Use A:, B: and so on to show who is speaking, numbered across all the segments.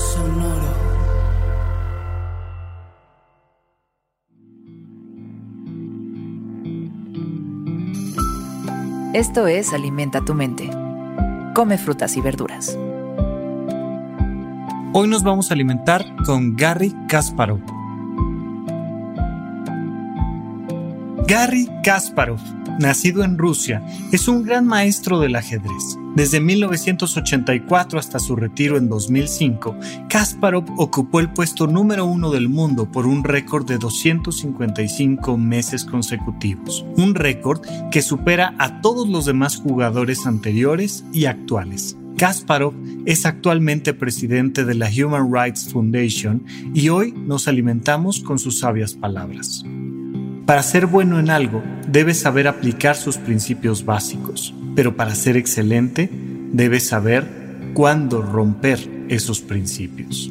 A: Sonoro.
B: Esto es Alimenta tu mente. Come frutas y verduras.
C: Hoy nos vamos a alimentar con Gary Kasparov. Gary Kasparov, nacido en Rusia, es un gran maestro del ajedrez. Desde 1984 hasta su retiro en 2005, Kasparov ocupó el puesto número uno del mundo por un récord de 255 meses consecutivos, un récord que supera a todos los demás jugadores anteriores y actuales. Kasparov es actualmente presidente de la Human Rights Foundation y hoy nos alimentamos con sus sabias palabras. Para ser bueno en algo, debes saber aplicar sus principios básicos, pero para ser excelente, debes saber cuándo romper esos principios.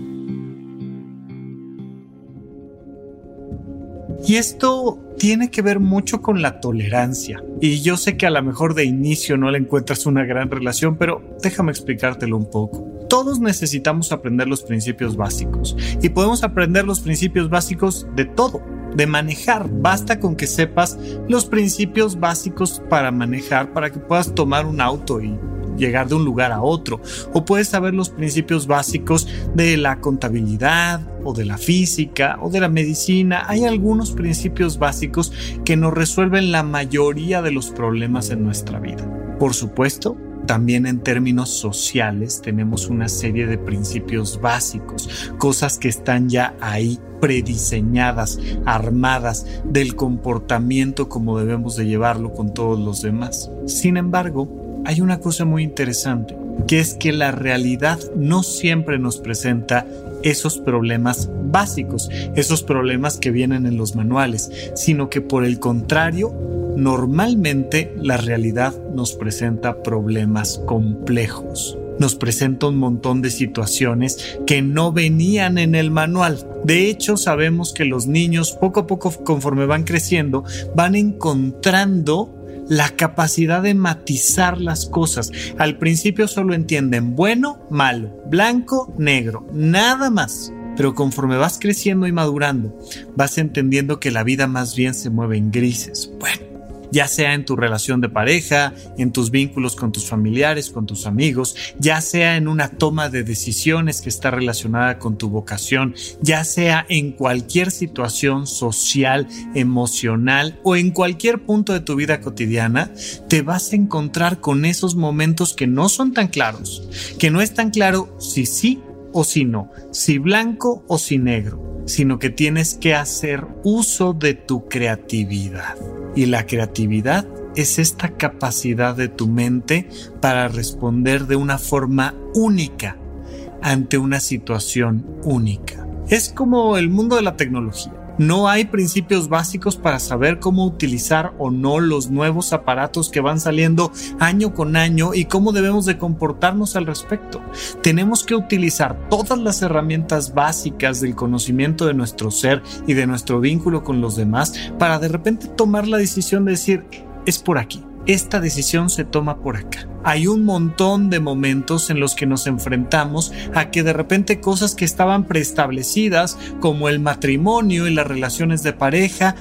C: Y esto tiene que ver mucho con la tolerancia. Y yo sé que a lo mejor de inicio no le encuentras una gran relación, pero déjame explicártelo un poco. Todos necesitamos aprender los principios básicos y podemos aprender los principios básicos de todo, de manejar. Basta con que sepas los principios básicos para manejar, para que puedas tomar un auto y llegar de un lugar a otro. O puedes saber los principios básicos de la contabilidad o de la física o de la medicina. Hay algunos principios básicos que nos resuelven la mayoría de los problemas en nuestra vida. Por supuesto, también en términos sociales tenemos una serie de principios básicos, cosas que están ya ahí prediseñadas, armadas del comportamiento como debemos de llevarlo con todos los demás. Sin embargo, hay una cosa muy interesante, que es que la realidad no siempre nos presenta esos problemas básicos, esos problemas que vienen en los manuales, sino que por el contrario, normalmente la realidad nos presenta problemas complejos. Nos presenta un montón de situaciones que no venían en el manual. De hecho, sabemos que los niños poco a poco conforme van creciendo van encontrando la capacidad de matizar las cosas. Al principio solo entienden bueno, malo, blanco, negro, nada más. Pero conforme vas creciendo y madurando, vas entendiendo que la vida más bien se mueve en grises. Bueno, ya sea en tu relación de pareja, en tus vínculos con tus familiares, con tus amigos, ya sea en una toma de decisiones que está relacionada con tu vocación, ya sea en cualquier situación social, emocional o en cualquier punto de tu vida cotidiana, te vas a encontrar con esos momentos que no son tan claros, que no es tan claro si sí o si no, si blanco o si negro, sino que tienes que hacer uso de tu creatividad. Y la creatividad es esta capacidad de tu mente para responder de una forma única ante una situación única. Es como el mundo de la tecnología. No hay principios básicos para saber cómo utilizar o no los nuevos aparatos que van saliendo año con año y cómo debemos de comportarnos al respecto. Tenemos que utilizar todas las herramientas básicas del conocimiento de nuestro ser y de nuestro vínculo con los demás para de repente tomar la decisión de decir, es por aquí esta decisión se toma por acá. Hay un montón de momentos en los que nos enfrentamos a que de repente cosas que estaban preestablecidas, como el matrimonio y las relaciones de pareja,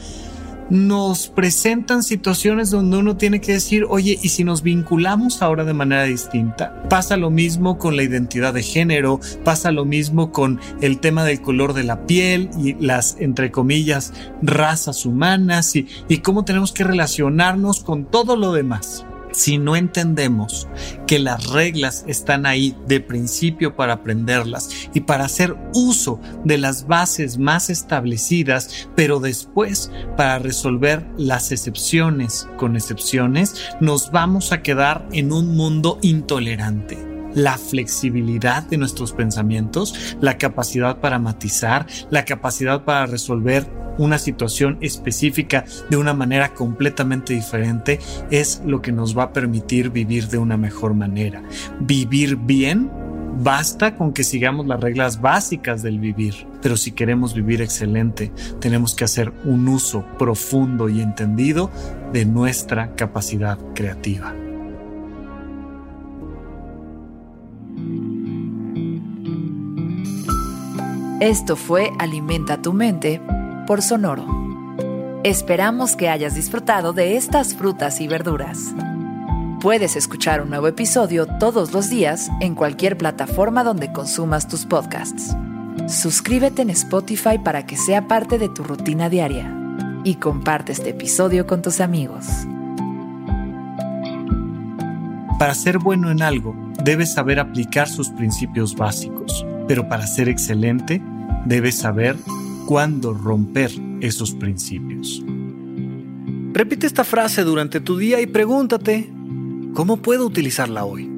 C: nos presentan situaciones donde uno tiene que decir, oye, ¿y si nos vinculamos ahora de manera distinta? Pasa lo mismo con la identidad de género, pasa lo mismo con el tema del color de la piel y las, entre comillas, razas humanas y, y cómo tenemos que relacionarnos con todo lo demás si no entendemos que las reglas están ahí de principio para aprenderlas y para hacer uso de las bases más establecidas, pero después para resolver las excepciones con excepciones, nos vamos a quedar en un mundo intolerante. La flexibilidad de nuestros pensamientos, la capacidad para matizar, la capacidad para resolver una situación específica de una manera completamente diferente es lo que nos va a permitir vivir de una mejor manera. Vivir bien Basta con que sigamos las reglas básicas del vivir, pero si queremos vivir excelente, tenemos que hacer un uso profundo y entendido de nuestra capacidad creativa.
B: Esto fue Alimenta tu mente por Sonoro. Esperamos que hayas disfrutado de estas frutas y verduras. Puedes escuchar un nuevo episodio todos los días en cualquier plataforma donde consumas tus podcasts. Suscríbete en Spotify para que sea parte de tu rutina diaria y comparte este episodio con tus amigos.
C: Para ser bueno en algo, debes saber aplicar sus principios básicos pero para ser excelente debes saber cuándo romper esos principios.
D: Repite esta frase durante tu día y pregúntate, ¿cómo puedo utilizarla hoy?